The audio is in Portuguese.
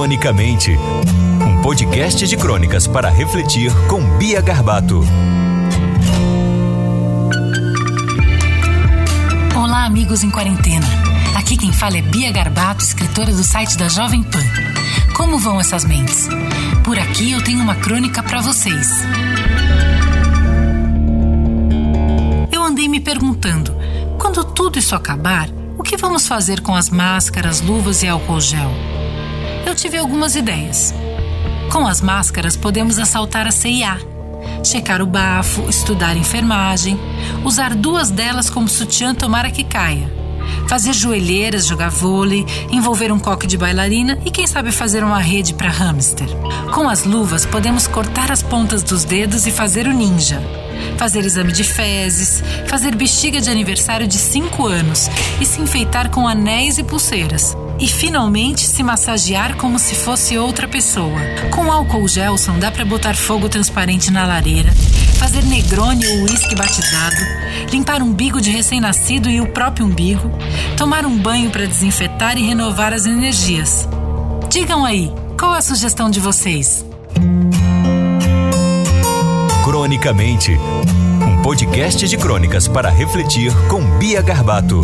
Cronicamente, um podcast de crônicas para refletir com Bia Garbato. Olá, amigos em quarentena. Aqui quem fala é Bia Garbato, escritora do site da Jovem Pan. Como vão essas mentes? Por aqui eu tenho uma crônica para vocês. Eu andei me perguntando: quando tudo isso acabar, o que vamos fazer com as máscaras, luvas e álcool gel? Eu tive algumas ideias. Com as máscaras, podemos assaltar a CIA, checar o bafo, estudar enfermagem, usar duas delas como sutiã tomara que caia, fazer joelheiras, jogar vôlei, envolver um coque de bailarina e quem sabe fazer uma rede para hamster. Com as luvas, podemos cortar as pontas dos dedos e fazer o ninja. Fazer exame de fezes, fazer bexiga de aniversário de 5 anos e se enfeitar com anéis e pulseiras e finalmente se massagear como se fosse outra pessoa. Com álcool Gelson dá para botar fogo transparente na lareira, fazer negrone ou uísque batizado, limpar umbigo de recém-nascido e o próprio umbigo, tomar um banho para desinfetar e renovar as energias. Digam aí, qual a sugestão de vocês? Cronicamente, um podcast de crônicas para refletir com Bia Garbato.